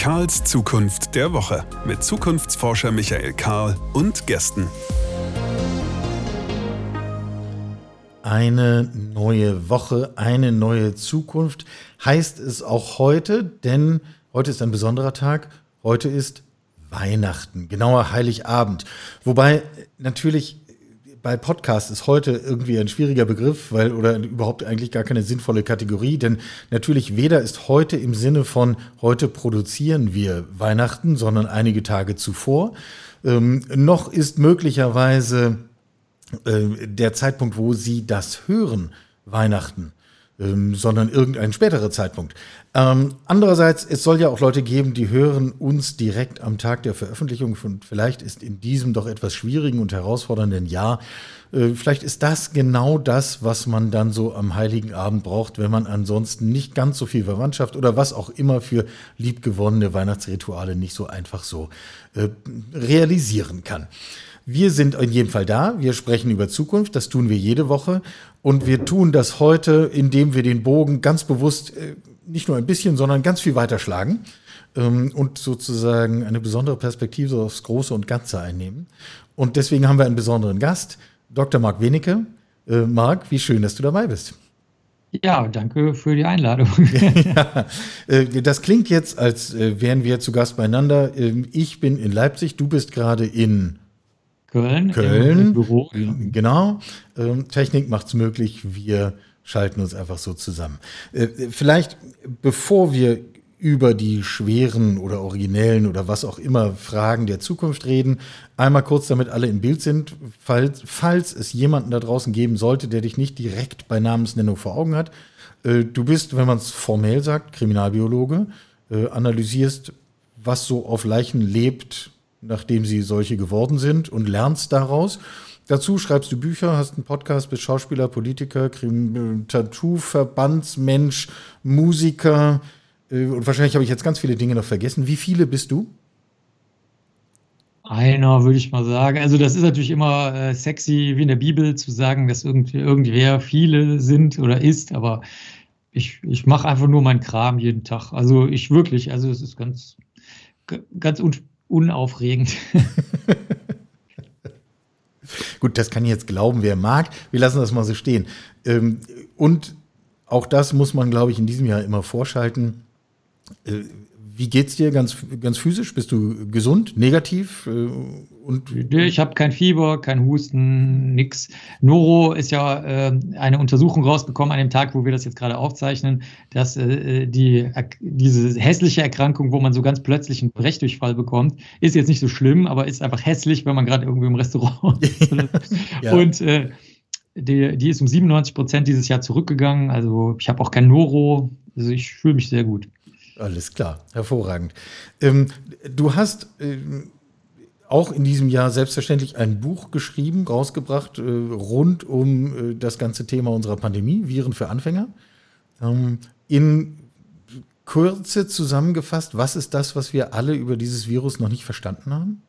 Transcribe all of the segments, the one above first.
Karls Zukunft der Woche mit Zukunftsforscher Michael Karl und Gästen. Eine neue Woche, eine neue Zukunft heißt es auch heute, denn heute ist ein besonderer Tag. Heute ist Weihnachten, genauer Heiligabend. Wobei natürlich bei Podcast ist heute irgendwie ein schwieriger Begriff, weil oder überhaupt eigentlich gar keine sinnvolle Kategorie, denn natürlich weder ist heute im Sinne von heute produzieren wir Weihnachten, sondern einige Tage zuvor, ähm, noch ist möglicherweise äh, der Zeitpunkt, wo Sie das hören, Weihnachten ähm, sondern irgendein späterer Zeitpunkt. Ähm, andererseits, es soll ja auch Leute geben, die hören uns direkt am Tag der Veröffentlichung und vielleicht ist in diesem doch etwas schwierigen und herausfordernden Jahr, äh, vielleicht ist das genau das, was man dann so am Heiligen Abend braucht, wenn man ansonsten nicht ganz so viel Verwandtschaft oder was auch immer für liebgewonnene Weihnachtsrituale nicht so einfach so äh, realisieren kann. Wir sind in jedem Fall da. Wir sprechen über Zukunft. Das tun wir jede Woche. Und wir tun das heute, indem wir den Bogen ganz bewusst äh, nicht nur ein bisschen, sondern ganz viel weiterschlagen ähm, und sozusagen eine besondere Perspektive aufs Große und Ganze einnehmen. Und deswegen haben wir einen besonderen Gast, Dr. Marc Wenecke. Äh, Marc, wie schön, dass du dabei bist. Ja, danke für die Einladung. ja, äh, das klingt jetzt, als wären wir zu Gast beieinander. Ähm, ich bin in Leipzig, du bist gerade in Köln. Köln. Büro. Genau. Ähm, Technik macht es möglich. Wir schalten uns einfach so zusammen. Äh, vielleicht, bevor wir über die schweren oder originellen oder was auch immer Fragen der Zukunft reden. Einmal kurz, damit alle im Bild sind, falls, falls es jemanden da draußen geben sollte, der dich nicht direkt bei Namensnennung vor Augen hat. Äh, du bist, wenn man es formell sagt, Kriminalbiologe, äh, analysierst, was so auf Leichen lebt, nachdem sie solche geworden sind und lernst daraus. Dazu schreibst du Bücher, hast einen Podcast, bist Schauspieler, Politiker, Tattoo-Verbandsmensch, Musiker äh, und wahrscheinlich habe ich jetzt ganz viele Dinge noch vergessen. Wie viele bist du? Einer, würde ich mal sagen. Also das ist natürlich immer äh, sexy, wie in der Bibel, zu sagen, dass irgend, irgendwer viele sind oder ist, aber ich, ich mache einfach nur meinen Kram jeden Tag. Also ich wirklich, also es ist ganz, ganz unaufregend. Gut, das kann jetzt glauben, wer mag. Wir lassen das mal so stehen. Ähm, und auch das muss man, glaube ich, in diesem Jahr immer vorschalten. Wie geht's dir ganz, ganz physisch? Bist du gesund, negativ? Äh, und ich habe kein Fieber, kein Husten, nix. Noro ist ja äh, eine Untersuchung rausgekommen an dem Tag, wo wir das jetzt gerade aufzeichnen, dass äh, die, diese hässliche Erkrankung, wo man so ganz plötzlich einen Brechdurchfall bekommt, ist jetzt nicht so schlimm, aber ist einfach hässlich, wenn man gerade irgendwie im Restaurant ist. ja. Und äh, die, die ist um 97 Prozent dieses Jahr zurückgegangen. Also ich habe auch kein Noro. Also ich fühle mich sehr gut. Alles klar, hervorragend. Ähm, du hast ähm, auch in diesem Jahr selbstverständlich ein Buch geschrieben, rausgebracht, äh, rund um äh, das ganze Thema unserer Pandemie, Viren für Anfänger. Ähm, in Kürze zusammengefasst, was ist das, was wir alle über dieses Virus noch nicht verstanden haben?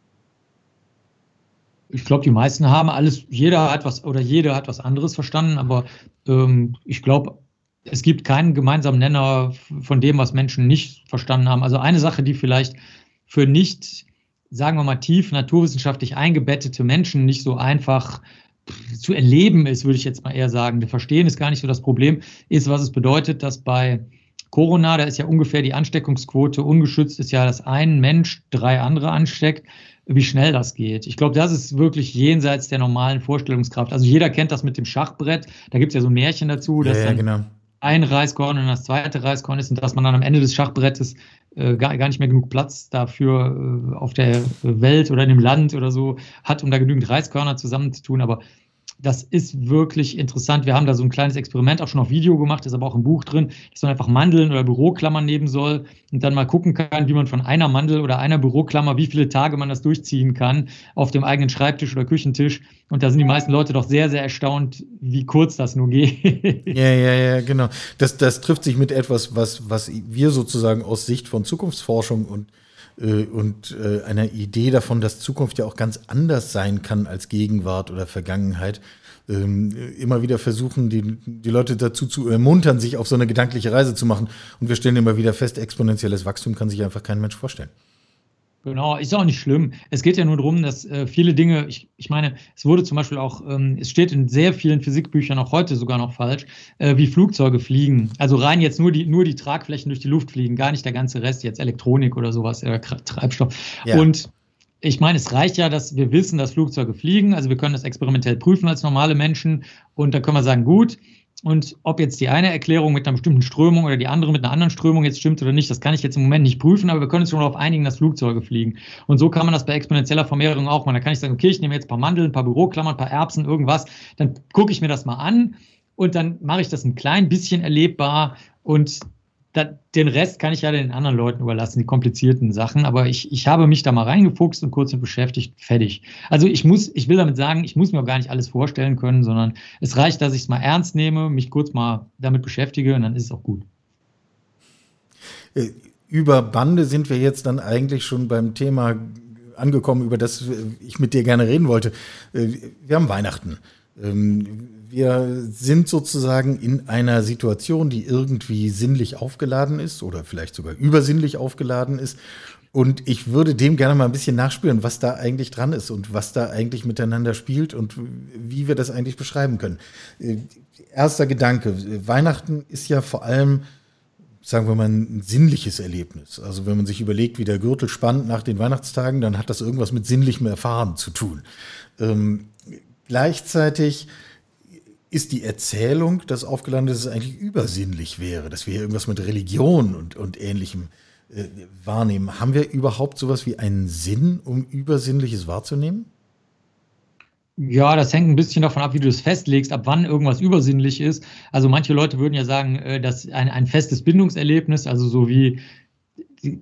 Ich glaube, die meisten haben alles, jeder hat was oder jeder hat was anderes verstanden, aber ähm, ich glaube, es gibt keinen gemeinsamen Nenner von dem, was Menschen nicht verstanden haben. Also eine Sache, die vielleicht für nicht, sagen wir mal, tief naturwissenschaftlich eingebettete Menschen nicht so einfach zu erleben ist, würde ich jetzt mal eher sagen. Wir verstehen ist gar nicht so das Problem, ist, was es bedeutet, dass bei Corona, da ist ja ungefähr die Ansteckungsquote ungeschützt, ist ja, dass ein Mensch drei andere ansteckt wie schnell das geht. Ich glaube, das ist wirklich jenseits der normalen Vorstellungskraft. Also jeder kennt das mit dem Schachbrett. Da gibt es ja so Märchen dazu, dass ja, ja, genau ein Reiskorn und das zweite Reiskorn ist und dass man dann am Ende des Schachbrettes äh, gar, gar nicht mehr genug Platz dafür äh, auf der Welt oder in dem Land oder so hat, um da genügend Reiskörner zusammenzutun. Aber das ist wirklich interessant. Wir haben da so ein kleines Experiment auch schon auf Video gemacht, ist aber auch im Buch drin, dass man einfach Mandeln oder Büroklammern nehmen soll und dann mal gucken kann, wie man von einer Mandel oder einer Büroklammer, wie viele Tage man das durchziehen kann auf dem eigenen Schreibtisch oder Küchentisch. Und da sind die meisten Leute doch sehr, sehr erstaunt, wie kurz das nur geht. Ja, ja, ja, genau. Das, das trifft sich mit etwas, was, was wir sozusagen aus Sicht von Zukunftsforschung und und äh, einer Idee davon, dass Zukunft ja auch ganz anders sein kann als Gegenwart oder Vergangenheit, ähm, immer wieder versuchen, die, die Leute dazu zu ermuntern, sich auf so eine gedankliche Reise zu machen. Und wir stellen immer wieder fest, exponentielles Wachstum kann sich einfach kein Mensch vorstellen. Genau, ist auch nicht schlimm. Es geht ja nur darum, dass äh, viele Dinge, ich, ich meine, es wurde zum Beispiel auch, ähm, es steht in sehr vielen Physikbüchern auch heute sogar noch falsch, äh, wie Flugzeuge fliegen. Also rein jetzt nur die, nur die Tragflächen durch die Luft fliegen, gar nicht der ganze Rest, jetzt Elektronik oder sowas, äh, Treibstoff. Ja. Und ich meine, es reicht ja, dass wir wissen, dass Flugzeuge fliegen. Also wir können das experimentell prüfen als normale Menschen. Und da können wir sagen, gut, und ob jetzt die eine Erklärung mit einer bestimmten Strömung oder die andere mit einer anderen Strömung jetzt stimmt oder nicht, das kann ich jetzt im Moment nicht prüfen, aber wir können uns schon darauf einigen, dass Flugzeuge fliegen. Und so kann man das bei exponentieller Vermehrung auch machen. Da kann ich sagen, okay, ich nehme jetzt ein paar Mandeln, ein paar Büroklammern, ein paar Erbsen, irgendwas, dann gucke ich mir das mal an und dann mache ich das ein klein bisschen erlebbar und den Rest kann ich ja den anderen Leuten überlassen, die komplizierten Sachen. Aber ich, ich habe mich da mal reingefuchst und kurz mit beschäftigt, fertig. Also ich muss, ich will damit sagen, ich muss mir auch gar nicht alles vorstellen können, sondern es reicht, dass ich es mal ernst nehme, mich kurz mal damit beschäftige und dann ist es auch gut. Äh, über Bande sind wir jetzt dann eigentlich schon beim Thema angekommen, über das ich mit dir gerne reden wollte. Äh, wir haben Weihnachten. Wir sind sozusagen in einer Situation, die irgendwie sinnlich aufgeladen ist oder vielleicht sogar übersinnlich aufgeladen ist. Und ich würde dem gerne mal ein bisschen nachspüren, was da eigentlich dran ist und was da eigentlich miteinander spielt und wie wir das eigentlich beschreiben können. Äh, erster Gedanke, Weihnachten ist ja vor allem, sagen wir mal, ein sinnliches Erlebnis. Also wenn man sich überlegt, wie der Gürtel spannt nach den Weihnachtstagen, dann hat das irgendwas mit sinnlichem Erfahren zu tun. Ähm, gleichzeitig ist die Erzählung, dass aufgelandet ist, eigentlich übersinnlich wäre, dass wir hier irgendwas mit Religion und, und Ähnlichem äh, wahrnehmen. Haben wir überhaupt sowas wie einen Sinn, um Übersinnliches wahrzunehmen? Ja, das hängt ein bisschen davon ab, wie du es festlegst, ab wann irgendwas übersinnlich ist. Also manche Leute würden ja sagen, äh, dass ein, ein festes Bindungserlebnis, also so wie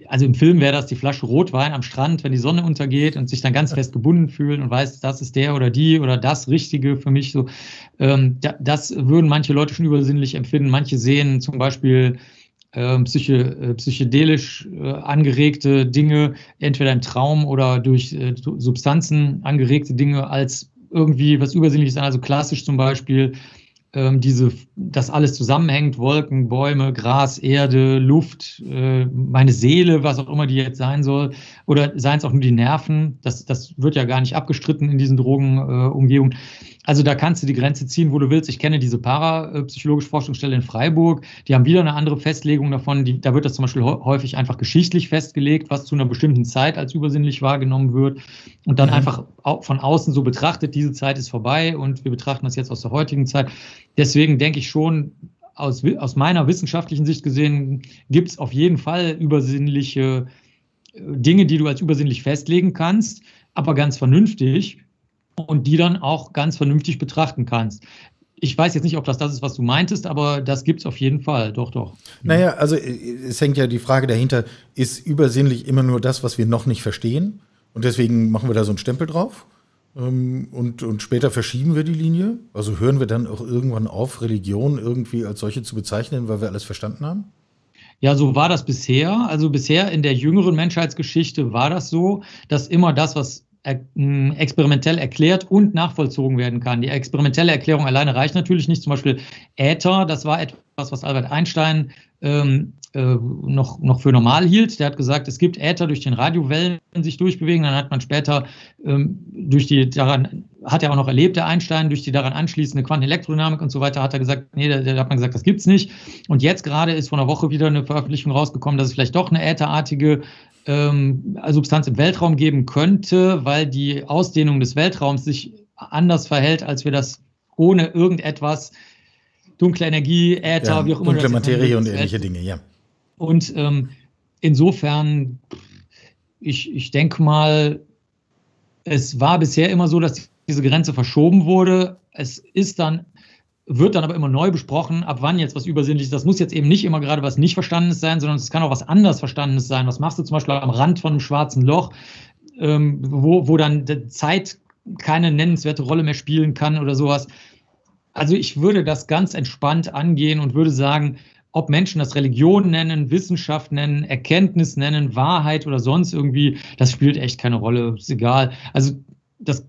also im Film wäre das die Flasche Rotwein am Strand, wenn die Sonne untergeht und sich dann ganz fest gebunden fühlen und weiß, das ist der oder die oder das Richtige für mich. So, ähm, das würden manche Leute schon übersinnlich empfinden. Manche sehen zum Beispiel ähm, psyche, äh, psychedelisch äh, angeregte Dinge, entweder im Traum oder durch äh, Substanzen angeregte Dinge als irgendwie was Übersinnliches an. Also klassisch zum Beispiel ähm, diese, das alles zusammenhängt, Wolken, Bäume, Gras, Erde, Luft, äh, meine Seele, was auch immer die jetzt sein soll, oder seien es auch nur die Nerven, das, das wird ja gar nicht abgestritten in diesen Drogenumgebungen. Äh, also da kannst du die Grenze ziehen, wo du willst. Ich kenne diese parapsychologische Forschungsstelle in Freiburg. Die haben wieder eine andere Festlegung davon. Die, da wird das zum Beispiel häufig einfach geschichtlich festgelegt, was zu einer bestimmten Zeit als übersinnlich wahrgenommen wird. Und dann mhm. einfach von außen so betrachtet, diese Zeit ist vorbei und wir betrachten das jetzt aus der heutigen Zeit. Deswegen denke ich schon, aus, aus meiner wissenschaftlichen Sicht gesehen, gibt es auf jeden Fall übersinnliche äh, Dinge, die du als übersinnlich festlegen kannst, aber ganz vernünftig und die dann auch ganz vernünftig betrachten kannst. Ich weiß jetzt nicht, ob das das ist, was du meintest, aber das gibt es auf jeden Fall. Doch, doch. Naja, also äh, es hängt ja die Frage dahinter, ist übersinnlich immer nur das, was wir noch nicht verstehen? Und deswegen machen wir da so einen Stempel drauf. Ähm, und, und später verschieben wir die Linie. Also hören wir dann auch irgendwann auf, Religion irgendwie als solche zu bezeichnen, weil wir alles verstanden haben? Ja, so war das bisher. Also bisher in der jüngeren Menschheitsgeschichte war das so, dass immer das, was experimentell erklärt und nachvollzogen werden kann. Die experimentelle Erklärung alleine reicht natürlich nicht. Zum Beispiel Äther, das war etwas, was Albert Einstein ähm, äh, noch, noch für normal hielt. Der hat gesagt, es gibt Äther, durch den Radiowellen sich durchbewegen. Dann hat man später ähm, durch die daran, hat er auch noch erlebt, der Einstein, durch die daran anschließende Quantenelektrodynamik und so weiter, hat er gesagt, nee, da, da hat man gesagt, das gibt's nicht. Und jetzt gerade ist vor einer Woche wieder eine Veröffentlichung rausgekommen, dass es vielleicht doch eine ätherartige ähm, Substanz im Weltraum geben könnte, weil die Ausdehnung des Weltraums sich anders verhält, als wir das ohne irgendetwas, dunkle Energie, Äther, ja, wie auch immer. Dunkle Materie und ähnliche Dinge, ja. Und ähm, insofern, ich, ich denke mal, es war bisher immer so, dass diese Grenze verschoben wurde. Es ist dann wird dann aber immer neu besprochen, ab wann jetzt was Übersinnliches. Das muss jetzt eben nicht immer gerade was nicht Verstandenes sein, sondern es kann auch was anders Verstandenes sein. Was machst du zum Beispiel am Rand von einem schwarzen Loch, ähm, wo, wo dann die Zeit keine nennenswerte Rolle mehr spielen kann oder sowas. Also ich würde das ganz entspannt angehen und würde sagen, ob Menschen das Religion nennen, Wissenschaft nennen, Erkenntnis nennen, Wahrheit oder sonst irgendwie, das spielt echt keine Rolle, ist egal. Also das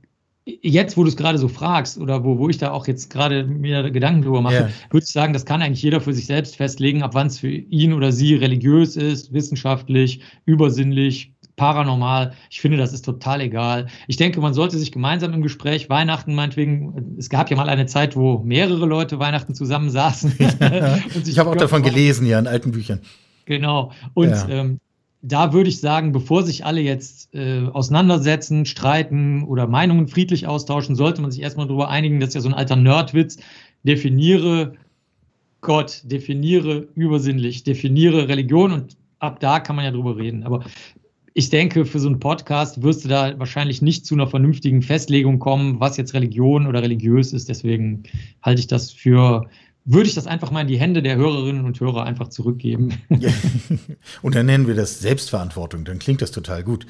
jetzt, wo du es gerade so fragst oder wo, wo ich da auch jetzt gerade mir Gedanken drüber mache, yeah. würde ich sagen, das kann eigentlich jeder für sich selbst festlegen, ab wann es für ihn oder sie religiös ist, wissenschaftlich, übersinnlich, paranormal. Ich finde, das ist total egal. Ich denke, man sollte sich gemeinsam im Gespräch Weihnachten meinetwegen, es gab ja mal eine Zeit, wo mehrere Leute Weihnachten zusammensaßen. ich habe auch davon gelesen, ja, in alten Büchern. Genau. Und ja. ähm, da würde ich sagen, bevor sich alle jetzt äh, auseinandersetzen, streiten oder Meinungen friedlich austauschen, sollte man sich erstmal darüber einigen, das ist ja so ein alter Nerdwitz, definiere Gott, definiere übersinnlich, definiere Religion und ab da kann man ja drüber reden. Aber ich denke, für so einen Podcast wirst du da wahrscheinlich nicht zu einer vernünftigen Festlegung kommen, was jetzt Religion oder religiös ist. Deswegen halte ich das für würde ich das einfach mal in die Hände der Hörerinnen und Hörer einfach zurückgeben. und dann nennen wir das Selbstverantwortung, dann klingt das total gut.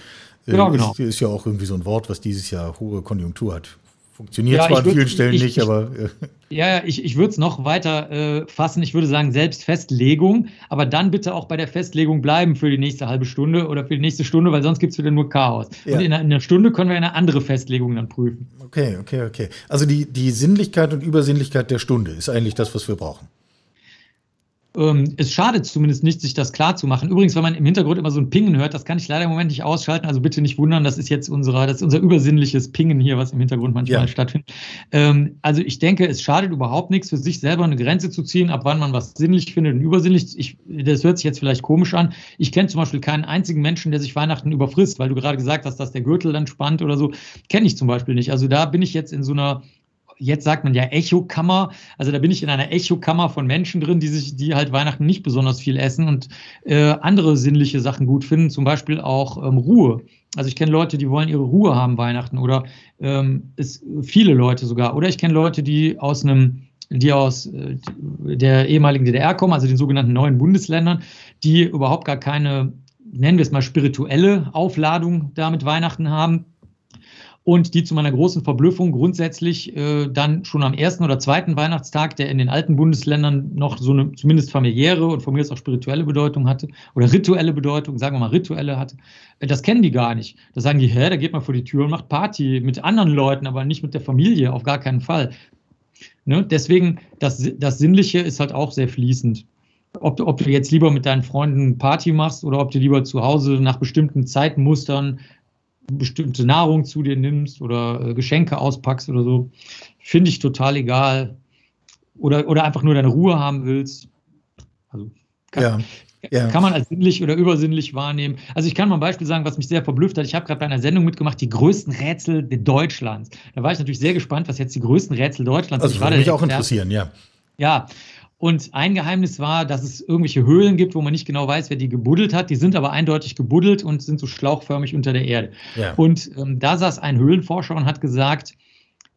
Ja, genau. Ist, ist ja auch irgendwie so ein Wort, was dieses Jahr hohe Konjunktur hat. Funktioniert ja, zwar an vielen Stellen ich, nicht, ich, aber. Äh. Ja, ich, ich würde es noch weiter äh, fassen. Ich würde sagen, Selbstfestlegung, aber dann bitte auch bei der Festlegung bleiben für die nächste halbe Stunde oder für die nächste Stunde, weil sonst gibt es wieder nur Chaos. Ja. Und in einer, in einer, Stunde können wir eine andere Festlegung dann prüfen. Okay, okay, okay. Also die, die Sinnlichkeit und Übersinnlichkeit der Stunde ist eigentlich das, was wir brauchen ähm, es schadet zumindest nicht, sich das klar zu machen. Übrigens, wenn man im Hintergrund immer so ein Pingen hört, das kann ich leider im Moment nicht ausschalten, also bitte nicht wundern, das ist jetzt unsere, das ist unser übersinnliches Pingen hier, was im Hintergrund manchmal ja. stattfindet. Ähm, also ich denke, es schadet überhaupt nichts, für sich selber eine Grenze zu ziehen, ab wann man was sinnlich findet und übersinnlich. Ich, das hört sich jetzt vielleicht komisch an. Ich kenne zum Beispiel keinen einzigen Menschen, der sich Weihnachten überfrisst, weil du gerade gesagt hast, dass der Gürtel dann spannt oder so. Kenne ich zum Beispiel nicht. Also da bin ich jetzt in so einer jetzt sagt man ja Echokammer. Also da bin ich in einer Echokammer von Menschen drin, die sich, die halt Weihnachten nicht besonders viel essen und äh, andere sinnliche Sachen gut finden, zum Beispiel auch ähm, Ruhe. Also ich kenne Leute, die wollen ihre Ruhe haben Weihnachten oder ähm, ist viele Leute sogar. Oder ich kenne Leute, die aus einem die aus äh, der ehemaligen DDR kommen, also den sogenannten neuen Bundesländern, die überhaupt gar keine, nennen wir es mal, spirituelle Aufladung da mit Weihnachten haben, und die zu meiner großen Verblüffung grundsätzlich äh, dann schon am ersten oder zweiten Weihnachtstag, der in den alten Bundesländern noch so eine zumindest familiäre und von mir aus auch spirituelle Bedeutung hatte oder rituelle Bedeutung, sagen wir mal rituelle hatte, äh, das kennen die gar nicht. Da sagen die, hä, da geht man vor die Tür und macht Party mit anderen Leuten, aber nicht mit der Familie, auf gar keinen Fall. Ne? Deswegen, das, das Sinnliche ist halt auch sehr fließend. Ob ob du jetzt lieber mit deinen Freunden Party machst oder ob du lieber zu Hause nach bestimmten Zeitmustern bestimmte Nahrung zu dir nimmst oder äh, Geschenke auspackst oder so, finde ich total egal. Oder, oder einfach nur deine Ruhe haben willst. Also kann, ja. Ja. kann man als sinnlich oder übersinnlich wahrnehmen. Also ich kann mal ein Beispiel sagen, was mich sehr verblüfft hat. Ich habe gerade bei einer Sendung mitgemacht, die größten Rätsel Deutschlands. Da war ich natürlich sehr gespannt, was jetzt die größten Rätsel Deutschlands sind. Also würde mich auch interessieren, ja. Ja, und ein Geheimnis war, dass es irgendwelche Höhlen gibt, wo man nicht genau weiß, wer die gebuddelt hat. Die sind aber eindeutig gebuddelt und sind so schlauchförmig unter der Erde. Ja. Und ähm, da saß ein Höhlenforscher und hat gesagt,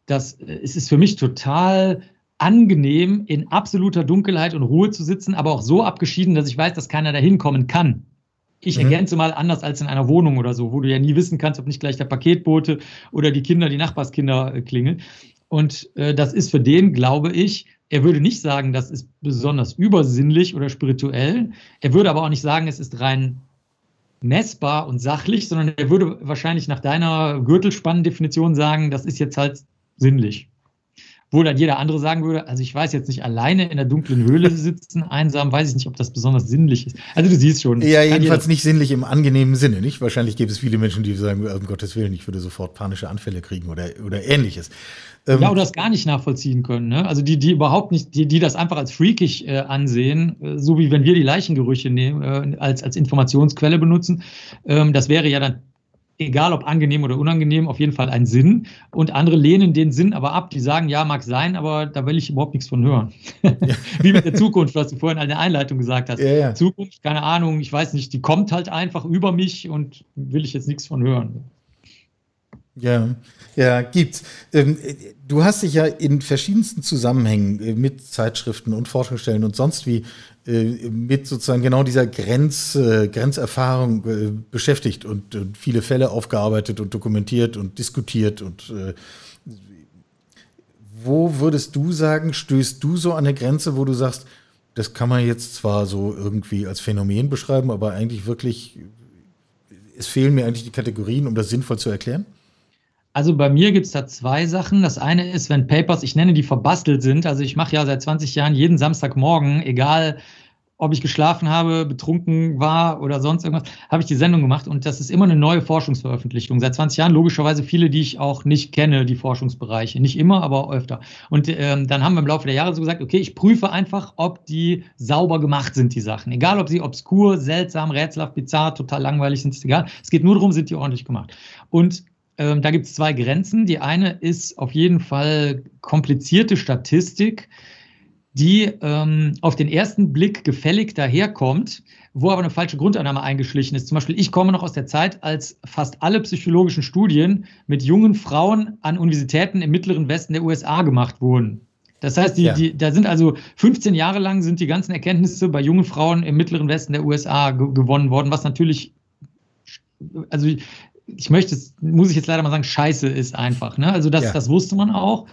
dass äh, es ist für mich total angenehm, in absoluter Dunkelheit und Ruhe zu sitzen, aber auch so abgeschieden, dass ich weiß, dass keiner da hinkommen kann. Ich mhm. ergänze mal anders als in einer Wohnung oder so, wo du ja nie wissen kannst, ob nicht gleich der Paketbote oder die Kinder, die Nachbarskinder äh, klingeln. Und äh, das ist für den, glaube ich, er würde nicht sagen, das ist besonders übersinnlich oder spirituell. Er würde aber auch nicht sagen, es ist rein messbar und sachlich, sondern er würde wahrscheinlich nach deiner Gürtelspannendefinition sagen, das ist jetzt halt sinnlich. Wo dann jeder andere sagen würde, also ich weiß jetzt nicht, alleine in der dunklen Höhle sitzen, einsam, weiß ich nicht, ob das besonders sinnlich ist. Also du siehst schon. Ja, jedenfalls nicht sinnlich im angenehmen Sinne, nicht? Wahrscheinlich gibt es viele Menschen, die sagen, um Gottes Willen, ich würde sofort panische Anfälle kriegen oder, oder ähnliches. Ähm, ja, oder das gar nicht nachvollziehen können. Ne? Also die, die überhaupt nicht, die, die das einfach als freakig äh, ansehen, äh, so wie wenn wir die Leichengerüche nehmen, äh, als, als Informationsquelle benutzen. Ähm, das wäre ja dann egal ob angenehm oder unangenehm, auf jeden Fall ein Sinn. Und andere lehnen den Sinn aber ab. Die sagen, ja, mag sein, aber da will ich überhaupt nichts von hören. Ja. Wie mit der Zukunft, was du vorhin in der Einleitung gesagt hast. Ja, ja. Zukunft, keine Ahnung, ich weiß nicht, die kommt halt einfach über mich und will ich jetzt nichts von hören. Ja, ja, gibt's. Ähm, du hast dich ja in verschiedensten Zusammenhängen äh, mit Zeitschriften und Forschungsstellen und sonst wie äh, mit sozusagen genau dieser Grenz, äh, Grenzerfahrung beschäftigt und, viele Fälle aufgearbeitet und dokumentiert und diskutiert. Und wo würdest du sagen, stößt du so an eine Grenze, wo du sagst, das kann man jetzt zwar so irgendwie als Phänomen beschreiben, aber eigentlich wirklich, es fehlen mir eigentlich die Kategorien, um das sinnvoll zu erklären. Also bei mir gibt es da zwei Sachen. Das eine ist, wenn Papers, ich nenne die verbastelt sind. Also ich mache ja seit 20 Jahren jeden Samstagmorgen, egal ob ich geschlafen habe, betrunken war oder sonst irgendwas, habe ich die Sendung gemacht und das ist immer eine neue Forschungsveröffentlichung. Seit 20 Jahren logischerweise viele, die ich auch nicht kenne, die Forschungsbereiche. Nicht immer, aber öfter. Und ähm, dann haben wir im Laufe der Jahre so gesagt, okay, ich prüfe einfach, ob die sauber gemacht sind, die Sachen. Egal, ob sie obskur, seltsam, rätselhaft, bizarr, total langweilig sind, ist egal. Es geht nur darum, sind die ordentlich gemacht. Und ähm, da gibt es zwei Grenzen. Die eine ist auf jeden Fall komplizierte Statistik die ähm, auf den ersten Blick gefällig daherkommt, wo aber eine falsche Grundannahme eingeschlichen ist. Zum Beispiel, ich komme noch aus der Zeit, als fast alle psychologischen Studien mit jungen Frauen an Universitäten im mittleren Westen der USA gemacht wurden. Das heißt, die, ja. die, da sind also 15 Jahre lang sind die ganzen Erkenntnisse bei jungen Frauen im mittleren Westen der USA gewonnen worden, was natürlich, also ich möchte, muss ich jetzt leider mal sagen, scheiße ist einfach. Ne? Also das, ja. das wusste man auch.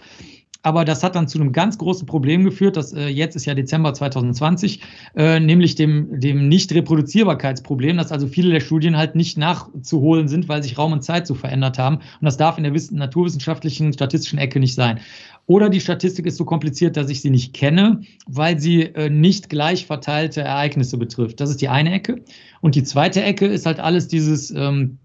Aber das hat dann zu einem ganz großen Problem geführt, das äh, jetzt ist ja Dezember 2020, äh, nämlich dem, dem Nicht-Reproduzierbarkeitsproblem, dass also viele der Studien halt nicht nachzuholen sind, weil sich Raum und Zeit so verändert haben. Und das darf in der naturwissenschaftlichen, statistischen Ecke nicht sein. Oder die Statistik ist so kompliziert, dass ich sie nicht kenne, weil sie äh, nicht gleich verteilte Ereignisse betrifft. Das ist die eine Ecke. Und die zweite Ecke ist halt alles dieses ähm, äh,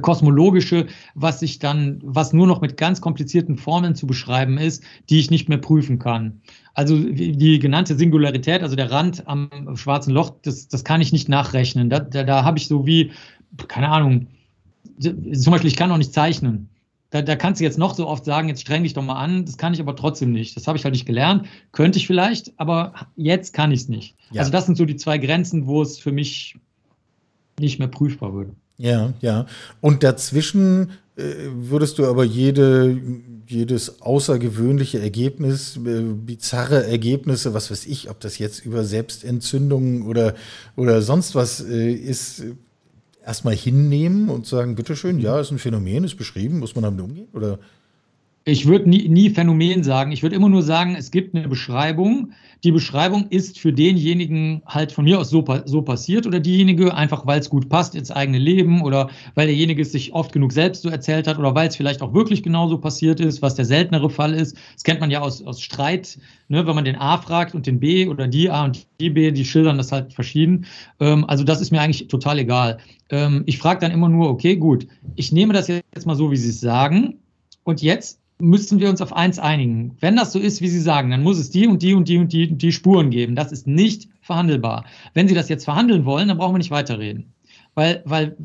kosmologische, was sich dann, was nur noch mit ganz komplizierten Formeln zu beschreiben ist, die ich nicht mehr prüfen kann. Also die genannte Singularität, also der Rand am schwarzen Loch, das, das kann ich nicht nachrechnen. Da, da, da habe ich so wie, keine Ahnung, zum Beispiel, ich kann auch nicht zeichnen. Da, da kannst du jetzt noch so oft sagen, jetzt streng dich doch mal an, das kann ich aber trotzdem nicht. Das habe ich halt nicht gelernt. Könnte ich vielleicht, aber jetzt kann ich es nicht. Ja. Also das sind so die zwei Grenzen, wo es für mich nicht mehr prüfbar würde. Ja, ja. Und dazwischen äh, würdest du aber jede, jedes außergewöhnliche Ergebnis, äh, bizarre Ergebnisse, was weiß ich, ob das jetzt über Selbstentzündungen oder, oder sonst was äh, ist, erstmal hinnehmen und sagen, bitteschön, ja, ist ein Phänomen, ist beschrieben, muss man damit umgehen? Oder? Ich würde nie, nie Phänomen sagen. Ich würde immer nur sagen, es gibt eine Beschreibung, die Beschreibung ist für denjenigen halt von mir aus so, so passiert oder diejenige einfach, weil es gut passt ins eigene Leben oder weil derjenige es sich oft genug selbst so erzählt hat oder weil es vielleicht auch wirklich genauso passiert ist, was der seltenere Fall ist. Das kennt man ja aus, aus Streit, ne, wenn man den A fragt und den B oder die A und die B, die schildern das halt verschieden. Ähm, also das ist mir eigentlich total egal. Ähm, ich frage dann immer nur, okay, gut, ich nehme das jetzt mal so, wie Sie es sagen. Und jetzt müssen wir uns auf eins einigen. Wenn das so ist, wie Sie sagen, dann muss es die und die und die und die, und die Spuren geben. Das ist nicht verhandelbar. Wenn Sie das jetzt verhandeln wollen, dann brauchen wir nicht weiterreden. Weil, weil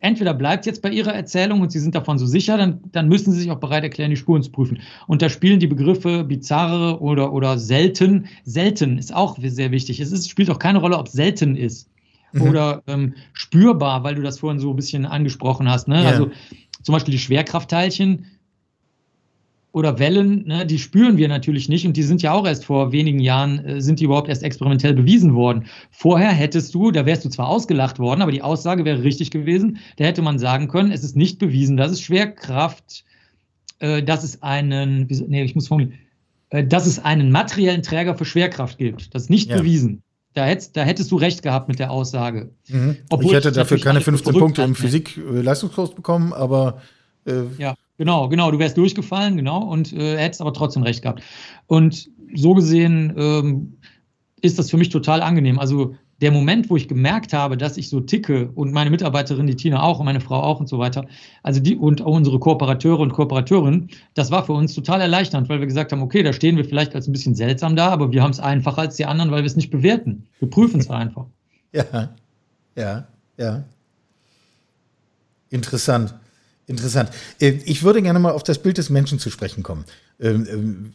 entweder bleibt jetzt bei Ihrer Erzählung und Sie sind davon so sicher, dann, dann müssen Sie sich auch bereit erklären, die Spuren zu prüfen. Und da spielen die Begriffe bizarre oder, oder selten. Selten ist auch sehr wichtig. Es ist, spielt auch keine Rolle, ob selten ist. Mhm. Oder ähm, spürbar, weil du das vorhin so ein bisschen angesprochen hast. Ne? Ja. Also zum Beispiel die Schwerkraftteilchen oder Wellen, ne, die spüren wir natürlich nicht und die sind ja auch erst vor wenigen Jahren, äh, sind die überhaupt erst experimentell bewiesen worden. Vorher hättest du, da wärst du zwar ausgelacht worden, aber die Aussage wäre richtig gewesen, da hätte man sagen können, es ist nicht bewiesen, dass es Schwerkraft, äh, dass es einen, nee, ich muss formulieren, äh, dass es einen materiellen Träger für Schwerkraft gibt. Das ist nicht ja. bewiesen. Da hättest, da hättest, du recht gehabt mit der Aussage. Mhm. ich hätte dafür keine 15 Punkte im Physik-Leistungskurs bekommen, aber äh, ja. Genau, genau, du wärst durchgefallen, genau, und äh, hättest aber trotzdem recht gehabt. Und so gesehen ähm, ist das für mich total angenehm. Also der Moment, wo ich gemerkt habe, dass ich so ticke und meine Mitarbeiterin, die Tina auch und meine Frau auch und so weiter, also die und auch unsere Kooperateure und Kooperateurinnen, das war für uns total erleichternd, weil wir gesagt haben, okay, da stehen wir vielleicht als ein bisschen seltsam da, aber wir haben es einfacher als die anderen, weil wir es nicht bewerten. Wir prüfen es einfach. Ja, ja, ja. Interessant. Interessant. Äh, ich würde gerne mal auf das Bild des Menschen zu sprechen kommen. Ähm,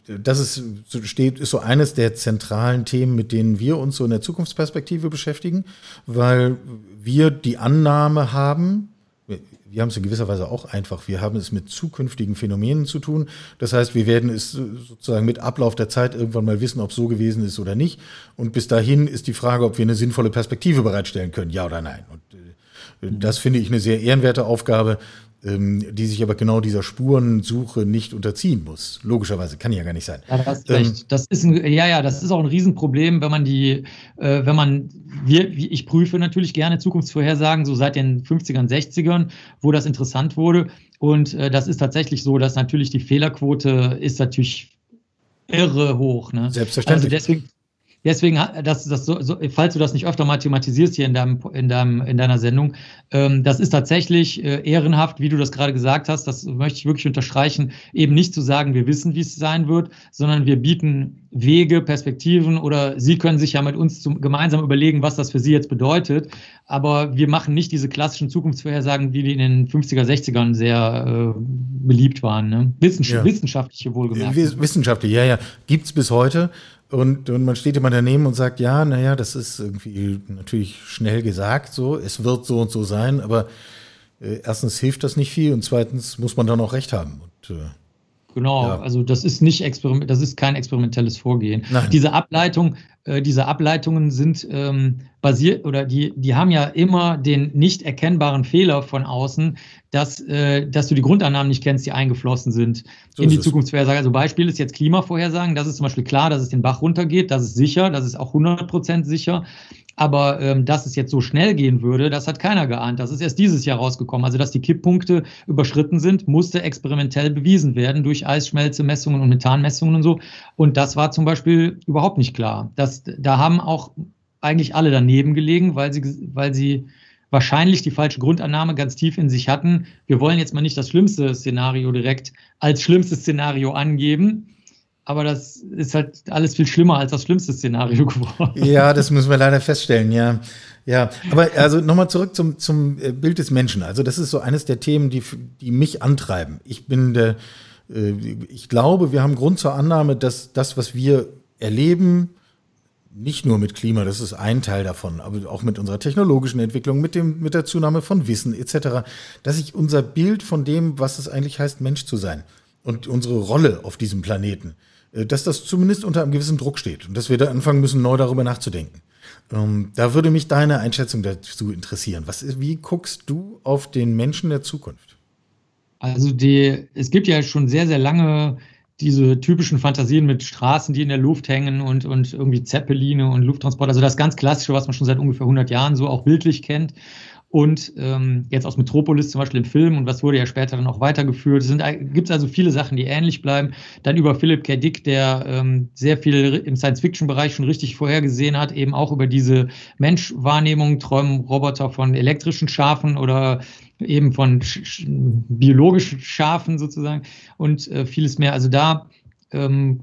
ähm, das ist, steht, ist so eines der zentralen Themen, mit denen wir uns so in der Zukunftsperspektive beschäftigen, weil wir die Annahme haben, wir haben es in gewisser Weise auch einfach. Wir haben es mit zukünftigen Phänomenen zu tun. Das heißt, wir werden es sozusagen mit Ablauf der Zeit irgendwann mal wissen, ob es so gewesen ist oder nicht. Und bis dahin ist die Frage, ob wir eine sinnvolle Perspektive bereitstellen können, ja oder nein. Und Das finde ich eine sehr ehrenwerte Aufgabe, ähm, die sich aber genau dieser Spurensuche nicht unterziehen muss. Logischerweise kann ja gar nicht sein. Ja, das, ähm, das ist ein, ja, ja, das ist auch ein Riesenproblem, wenn man die, äh, wenn man, wir, ich prüfe natürlich gerne Zukunftsvorhersagen, so seit den 50ern, 60ern, wo das interessant wurde. Und äh, das ist tatsächlich so, dass natürlich die Fehlerquote ist natürlich irre hoch. Ne? Selbstverständlich. Also deswegen, Deswegen, das, das so, so, falls du das nicht öfter mal thematisierst hier in, deinem, in, deinem, in deiner Sendung, ähm, das ist tatsächlich äh, ehrenhaft, wie du das gerade gesagt hast. Das möchte ich wirklich unterstreichen, eben nicht zu sagen, wir wissen, wie es sein wird, sondern wir bieten Wege, Perspektiven oder Sie können sich ja mit uns zum, gemeinsam überlegen, was das für Sie jetzt bedeutet. Aber wir machen nicht diese klassischen Zukunftsvorhersagen, wie die in den 50er, 60ern sehr äh, beliebt waren. Ne? Wissenschaft, ja. Wissenschaftliche wohlgemerkt. Wissenschaftlich, ja, ja. Gibt es bis heute. Und, und man steht immer daneben und sagt, ja, naja, das ist irgendwie natürlich schnell gesagt so, es wird so und so sein, aber äh, erstens hilft das nicht viel und zweitens muss man dann auch recht haben. Und, äh, Genau, ja. also das ist nicht experiment, das ist kein experimentelles Vorgehen. Nein. Diese Ableitung, äh, diese Ableitungen sind ähm, basiert oder die, die haben ja immer den nicht erkennbaren Fehler von außen, dass, äh, dass du die Grundannahmen nicht kennst, die eingeflossen sind so in die Zukunftsvorhersage. Also Beispiel ist jetzt Klimavorhersagen. Das ist zum Beispiel klar, dass es den Bach runtergeht. Das ist sicher. Das ist auch 100 Prozent sicher. Aber ähm, dass es jetzt so schnell gehen würde, das hat keiner geahnt. Das ist erst dieses Jahr rausgekommen. Also, dass die Kipppunkte überschritten sind, musste experimentell bewiesen werden durch Eisschmelzemessungen und Methanmessungen und so. Und das war zum Beispiel überhaupt nicht klar. Das, da haben auch eigentlich alle daneben gelegen, weil sie, weil sie wahrscheinlich die falsche Grundannahme ganz tief in sich hatten. Wir wollen jetzt mal nicht das schlimmste Szenario direkt als schlimmstes Szenario angeben, aber das ist halt alles viel schlimmer als das schlimmste Szenario geworden. Ja, das müssen wir leider feststellen, ja. Ja, aber also nochmal zurück zum, zum äh, Bild des Menschen. Also das ist so eines der Themen, die, die mich antreiben. Ich bin der, äh, ich glaube, wir haben Grund zur Annahme, dass das, was wir erleben, nicht nur mit Klima, das ist ein Teil davon, aber auch mit unserer technologischen Entwicklung, mit, dem, mit der Zunahme von Wissen etc., dass sich unser Bild von dem, was es eigentlich heißt, Mensch zu sein und unsere Rolle auf diesem Planeten, dass das zumindest unter einem gewissen Druck steht und dass wir da anfangen müssen, neu darüber nachzudenken. Ähm, da würde mich deine Einschätzung dazu interessieren. Was, wie guckst du auf den Menschen der Zukunft? Also die, es gibt ja schon sehr, sehr lange diese typischen Fantasien mit Straßen, die in der Luft hängen und, und irgendwie Zeppeline und Lufttransport, also das ganz Klassische, was man schon seit ungefähr 100 Jahren so auch bildlich kennt. Und ähm, jetzt aus Metropolis zum Beispiel im Film und was wurde ja später dann auch weitergeführt. Es gibt also viele Sachen, die ähnlich bleiben. Dann über Philip K. Dick, der ähm, sehr viel im Science-Fiction-Bereich schon richtig vorhergesehen hat, eben auch über diese Menschwahrnehmung, träumen Roboter von elektrischen Schafen oder eben von biologischen Schafen sozusagen und äh, vieles mehr. Also da ähm,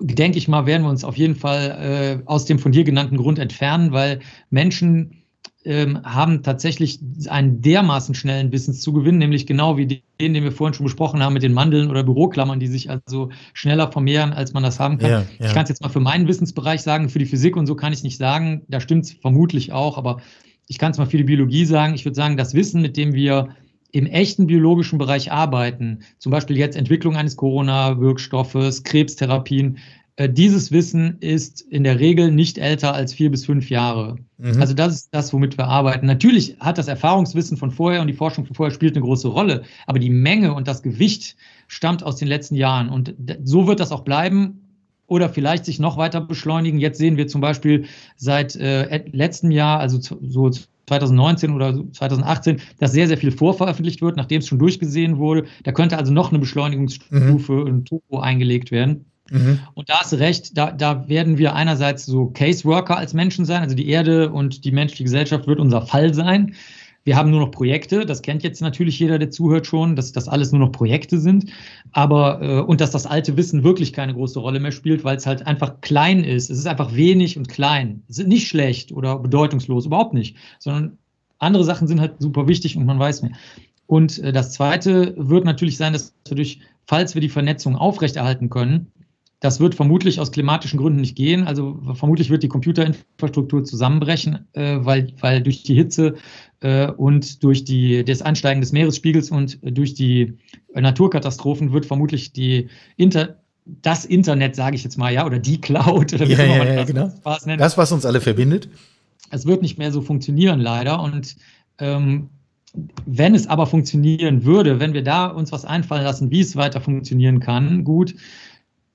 denke ich mal, werden wir uns auf jeden Fall äh, aus dem von dir genannten Grund entfernen, weil Menschen ähm, haben tatsächlich einen dermaßen schnellen Wissenszugewinn, nämlich genau wie den, den wir vorhin schon besprochen haben mit den Mandeln oder Büroklammern, die sich also schneller vermehren, als man das haben kann. Ja, ja. Ich kann es jetzt mal für meinen Wissensbereich sagen, für die Physik und so kann ich es nicht sagen, da stimmt es vermutlich auch, aber ich kann es mal für die Biologie sagen, ich würde sagen, das Wissen, mit dem wir im echten biologischen Bereich arbeiten, zum Beispiel jetzt Entwicklung eines Corona-Wirkstoffes, Krebstherapien, dieses Wissen ist in der Regel nicht älter als vier bis fünf Jahre. Mhm. Also das ist das, womit wir arbeiten. Natürlich hat das Erfahrungswissen von vorher und die Forschung von vorher spielt eine große Rolle, aber die Menge und das Gewicht stammt aus den letzten Jahren. Und so wird das auch bleiben oder vielleicht sich noch weiter beschleunigen. Jetzt sehen wir zum Beispiel seit äh, letztem Jahr, also so 2019 oder 2018, dass sehr, sehr viel vorveröffentlicht wird, nachdem es schon durchgesehen wurde. Da könnte also noch eine Beschleunigungsstufe mhm. und Turbo eingelegt werden. Mhm. Und da hast du recht, da, da werden wir einerseits so Caseworker als Menschen sein, also die Erde und die menschliche Gesellschaft wird unser Fall sein. Wir haben nur noch Projekte, das kennt jetzt natürlich jeder, der zuhört schon, dass das alles nur noch Projekte sind, aber äh, und dass das alte Wissen wirklich keine große Rolle mehr spielt, weil es halt einfach klein ist. Es ist einfach wenig und klein. Es ist nicht schlecht oder bedeutungslos, überhaupt nicht, sondern andere Sachen sind halt super wichtig und man weiß mehr. Und äh, das zweite wird natürlich sein, dass wir durch, falls wir die Vernetzung aufrechterhalten können, das wird vermutlich aus klimatischen Gründen nicht gehen. Also vermutlich wird die Computerinfrastruktur zusammenbrechen, äh, weil, weil durch die Hitze äh, und durch die, das Ansteigen des Meeresspiegels und durch die Naturkatastrophen wird vermutlich die Inter, das Internet, sage ich jetzt mal, ja, oder die Cloud oder wie ja, ja, ja, das, genau. das, was uns alle verbindet. Es wird nicht mehr so funktionieren, leider. Und Ähm, wenn es aber funktionieren würde, wenn wir da uns was einfallen lassen, wie es weiter funktionieren kann, gut,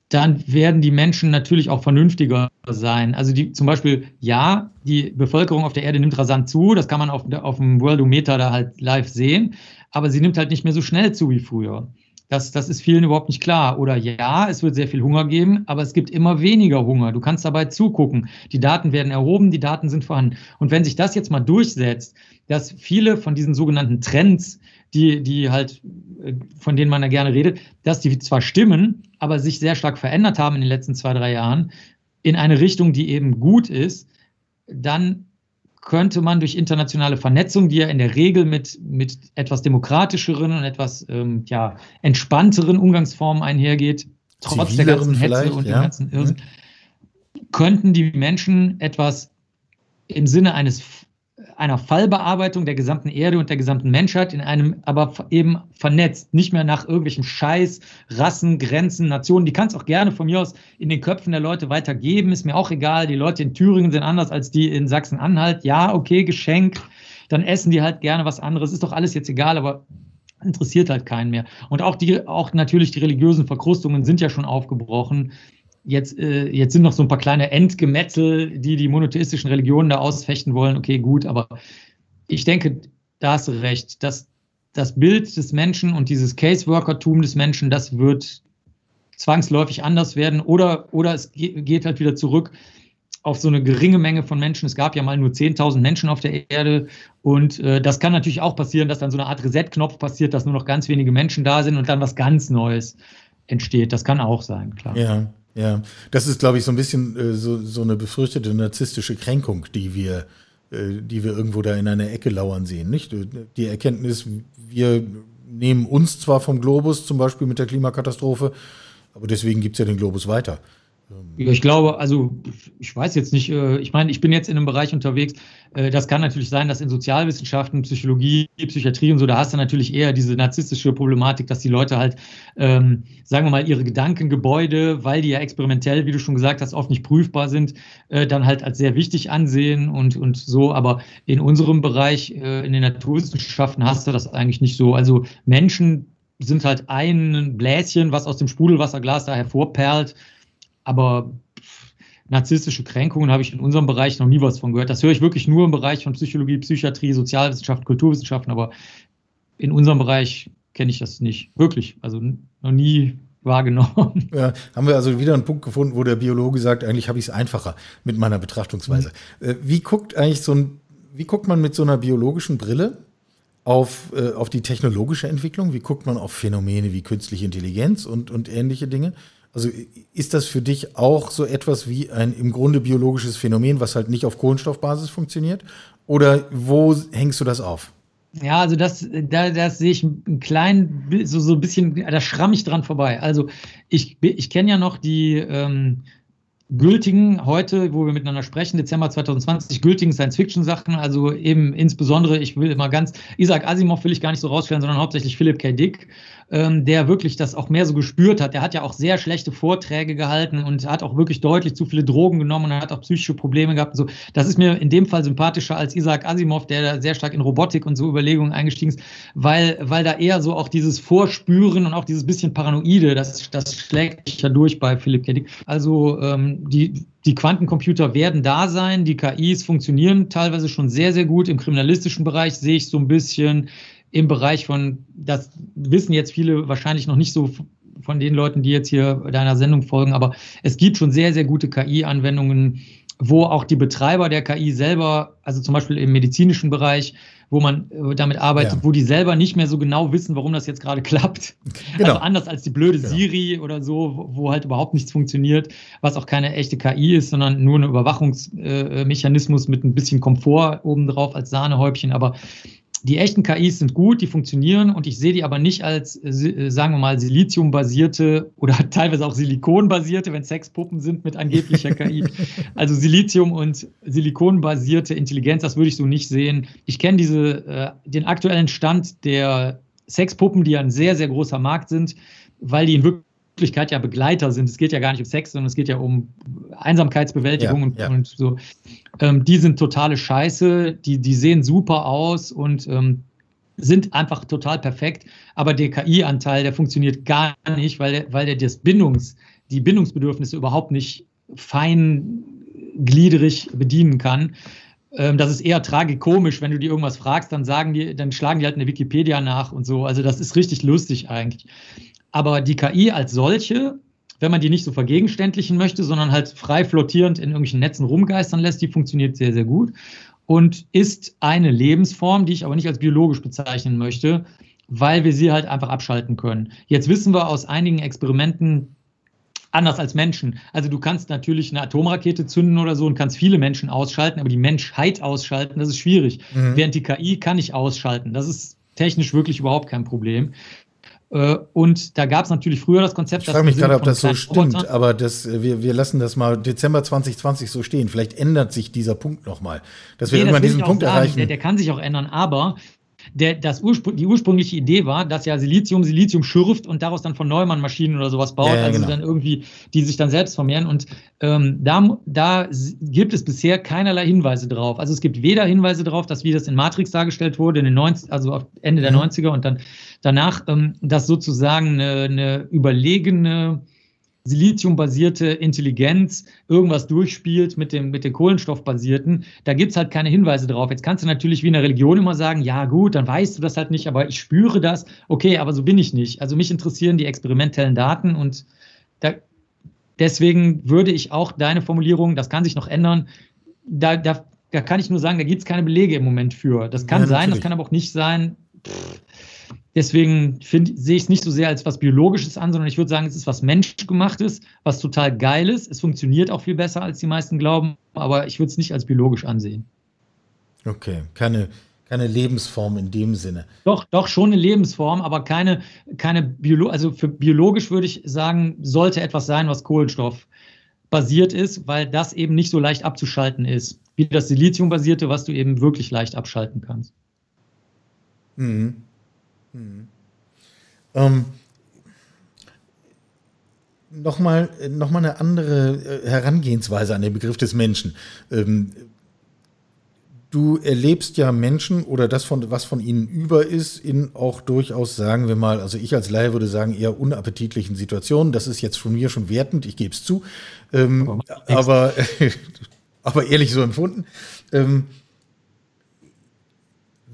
dann werden die Menschen natürlich auch vernünftiger sein. Also die, zum Beispiel, ja, die Bevölkerung auf der Erde nimmt rasant zu, das kann man auf, auf dem Worldometer da halt live sehen, aber sie nimmt halt nicht mehr so schnell zu wie früher. Das, das ist vielen überhaupt nicht klar. Oder ja, es wird sehr viel Hunger geben, aber es gibt immer weniger Hunger. Du kannst dabei zugucken. Die Daten werden erhoben, die Daten sind vorhanden. Und wenn sich das jetzt mal durchsetzt, dass viele von diesen sogenannten Trends, die, die halt, äh, von denen man ja gerne redet, dass die zwar stimmen, aber sich sehr stark verändert haben in den letzten zwei, drei Jahren, in eine Richtung, die eben gut ist, dann könnte man durch internationale Vernetzung, die ja in der Regel mit, mit etwas demokratischeren und etwas ähm, ja, entspannteren Umgangsformen einhergeht, trotz der ganzen Hetze und ja. dem ganzen Irrsinn, mhm. könnten die Menschen etwas im Sinne eines einer Fallbearbeitung der gesamten Erde und der gesamten Menschheit in einem, aber eben vernetzt, nicht mehr nach irgendwelchen Scheiß, Rassen, Grenzen, Nationen. Die kann es auch gerne von mir aus in den Köpfen der Leute weitergeben, ist mir auch egal. Die Leute in Thüringen sind anders als die in Sachsen-Anhalt. Ja, okay, Geschenk. Dann essen die halt gerne was anderes. Ist doch alles jetzt egal, aber interessiert halt keinen mehr. Und auch die, auch natürlich die religiösen Verkrustungen sind ja schon aufgebrochen. Jetzt, äh, jetzt sind noch so ein paar kleine Endgemetzel, die die monotheistischen Religionen da ausfechten wollen. Okay, gut, aber ich denke, da hast du recht. Das, das Bild des Menschen und dieses Caseworkertum des Menschen, das wird zwangsläufig anders werden oder, oder es geht halt wieder zurück auf so eine geringe Menge von Menschen. Es gab ja mal nur 10.000 Menschen auf der Erde und äh, das kann natürlich auch passieren, dass dann so eine Art Reset-Knopf passiert, dass nur noch ganz wenige Menschen da sind und dann was ganz Neues entsteht. Das kann auch sein, klar. Ja. Ja, das ist, glaube ich, so ein bisschen äh, so, so eine befürchtete narzisstische Kränkung, die wir, äh, die wir irgendwo da in einer Ecke lauern sehen. Nicht? Die Erkenntnis, wir nehmen uns zwar vom Globus, zum Beispiel mit der Klimakatastrophe, aber deswegen gibt es ja den Globus weiter. Ja, ich glaube, also ich weiß jetzt nicht, äh, ich meine, ich bin jetzt in einem Bereich unterwegs, äh, das kann natürlich sein, dass in Sozialwissenschaften, Psychologie, Psychiatrie und so, da hast du natürlich eher diese narzisstische Problematik, dass die Leute halt, ähm, sagen wir mal, ihre Gedankengebäude, weil die ja experimentell, wie du schon gesagt hast, oft nicht prüfbar sind, äh, dann halt als sehr wichtig ansehen und, und so. Aber in unserem Bereich, äh, in den Naturwissenschaften, hast du das eigentlich nicht so. Also Menschen sind halt ein Bläschen, was aus dem Sprudelwasserglas da hervorperlt aber narzisstische Kränkungen habe ich in unserem Bereich noch nie was von gehört. Das höre ich wirklich nur im Bereich von Psychologie, Psychiatrie, Sozialwissenschaften, Kulturwissenschaften, aber in unserem Bereich kenne ich das nicht. Wirklich. Also noch nie wahrgenommen. Ja, haben wir also wieder einen Punkt gefunden, wo der Biologe sagt, eigentlich habe ich es einfacher mit meiner Betrachtungsweise. Mhm. Wie guckt eigentlich so ein, wie guckt man mit so einer biologischen Brille auf, äh, auf die technologische Entwicklung? Wie guckt man auf Phänomene wie künstliche Intelligenz und, und ähnliche Dinge? Also ist das für dich auch so etwas wie ein im Grunde biologisches Phänomen, was halt nicht auf Kohlenstoffbasis funktioniert? Oder wo hängst du das auf? Ja, also das, da, das sehe ich ein klein, so, so ein bisschen, da schramm ich dran vorbei. Also ich, ich kenne ja noch die, ähm, gültigen, heute, wo wir miteinander sprechen, Dezember 2020, gültigen Science-Fiction-Sachen, also eben insbesondere, ich will immer ganz, Isaac Asimov will ich gar nicht so rausstellen, sondern hauptsächlich Philip K. Dick, ähm, der wirklich das auch mehr so gespürt hat. Der hat ja auch sehr schlechte Vorträge gehalten und hat auch wirklich deutlich zu viele Drogen genommen und hat auch psychische Probleme gehabt. So. Das ist mir in dem Fall sympathischer als Isaac Asimov, der da sehr stark in Robotik und so Überlegungen eingestiegen ist, weil, weil da eher so auch dieses Vorspüren und auch dieses bisschen Paranoide, das, das schlägt sich ja durch bei Philip K. Dick. Also ähm, die, die Quantencomputer werden da sein, die KIs funktionieren teilweise schon sehr, sehr gut. Im kriminalistischen Bereich sehe ich so ein bisschen im Bereich von, das wissen jetzt viele wahrscheinlich noch nicht so von den Leuten, die jetzt hier deiner Sendung folgen, aber es gibt schon sehr, sehr gute KI-Anwendungen, wo auch die Betreiber der KI selber, also zum Beispiel im medizinischen Bereich, wo man äh, damit arbeitet, ja. wo die selber nicht mehr so genau wissen, warum das jetzt gerade klappt. Genau. Also anders als die blöde genau. Siri oder so, wo halt überhaupt nichts funktioniert, was auch keine echte KI ist, sondern nur ein Überwachungsmechanismus mit ein bisschen Komfort obendrauf als Sahnehäubchen. Aber die echten KIs sind gut, die funktionieren und ich sehe die aber nicht als, äh, sagen wir mal, Silizium-basierte oder teilweise auch Silikon-basierte, wenn Sexpuppen sind mit angeblicher KI. Also Silizium- und Silikon-basierte Intelligenz, das würde ich so nicht sehen. Ich kenne diese, äh, den aktuellen Stand der Sexpuppen, die ja ein sehr, sehr großer Markt sind, weil die in Wirklichkeit ja Begleiter sind. Es geht ja gar nicht um Sex, sondern es geht ja um Einsamkeitsbewältigung ja, und, ja. und, so. Ähm, die sind totale Scheiße, die, die sehen super aus und ähm, sind einfach total perfekt. Aber der KI-Anteil, der funktioniert gar nicht, weil der, weil der das Bindungs, die Bindungsbedürfnisse überhaupt nicht feingliedrig bedienen kann. Ähm, das ist eher tragikomisch, wenn du die irgendwas fragst, dann sagen die, dann schlagen die halt eine Wikipedia nach und so. Also das ist richtig lustig eigentlich. Aber die KI als solche, wenn man die nicht so vergegenständlichen möchte, sondern halt frei flottierend in irgendwelchen Netzen rumgeistern lässt, die funktioniert sehr, sehr gut und ist eine Lebensform, die ich aber nicht als biologisch bezeichnen möchte, weil wir sie halt einfach abschalten können. Jetzt wissen wir aus einigen Experimenten, anders als Menschen. Also du kannst natürlich eine Atomrakete zünden oder so und kannst viele Menschen ausschalten, aber die Menschheit ausschalten, das ist schwierig. Mhm. Während die KI kann ich ausschalten. Das ist technisch wirklich überhaupt kein Problem. Äh, und da gab es natürlich früher das Konzept. Ich frage mich gerade, ob das so stimmt, Robotern. aber das, wir, wir lassen das mal Dezember 2020 so stehen. Vielleicht ändert sich dieser Punkt nochmal, dass wir nee, irgendwann das diesen Punkt sagen. erreichen. Der, der, kann sich auch ändern, aber der, das Urspr die ursprüngliche Idee war, dass ja Silizium Silizium schürft und daraus dann von Neumann Maschinen oder sowas baut, ja, also genau. dann irgendwie, die sich dann selbst vermehren. Und ähm, da, da gibt es bisher keinerlei Hinweise drauf. Also es gibt weder Hinweise darauf, dass wie das in Matrix dargestellt wurde, in den 90, also Ende der mhm. 90er und dann danach, ähm, dass sozusagen eine, eine überlegene Siliziumbasierte Intelligenz irgendwas durchspielt mit dem, mit den Kohlenstoffbasierten, da gibt es halt keine Hinweise drauf. Jetzt kannst du natürlich wie in der Religion immer sagen, ja gut, dann weißt du das halt nicht, aber ich spüre das. Okay, aber so bin ich nicht. Also mich interessieren die experimentellen Daten und da, deswegen würde ich auch deine Formulierung, das kann sich noch ändern, da, da, da kann ich nur sagen, da gibt es keine Belege im Moment für. Das kann ja, sein, das kann aber auch nicht sein. Pff Deswegen sehe ich es nicht so sehr als was Biologisches an, sondern ich würde sagen, es ist was Menschgemachtes, was total Geiles. Es funktioniert auch viel besser, als die meisten glauben, aber ich würde es nicht als biologisch ansehen. Okay, keine, keine Lebensform in dem Sinne. Doch, doch, schon eine Lebensform, aber keine, keine Biolo also für biologisch würde ich sagen, sollte etwas sein, was Kohlenstoff basiert ist, weil das eben nicht so leicht abzuschalten ist, wie das Silizium-basierte, was du eben wirklich leicht abschalten kannst. Mhm. Hm. Ähm, Nochmal noch mal eine andere äh, Herangehensweise an den Begriff des Menschen. Ähm, du erlebst ja Menschen oder das, von, was von ihnen über ist, in auch durchaus, sagen wir mal, also ich als Laie würde sagen, eher unappetitlichen Situationen. Das ist jetzt von mir schon wertend, ich gebe es zu. Ähm, aber, aber ehrlich so empfunden. Ähm,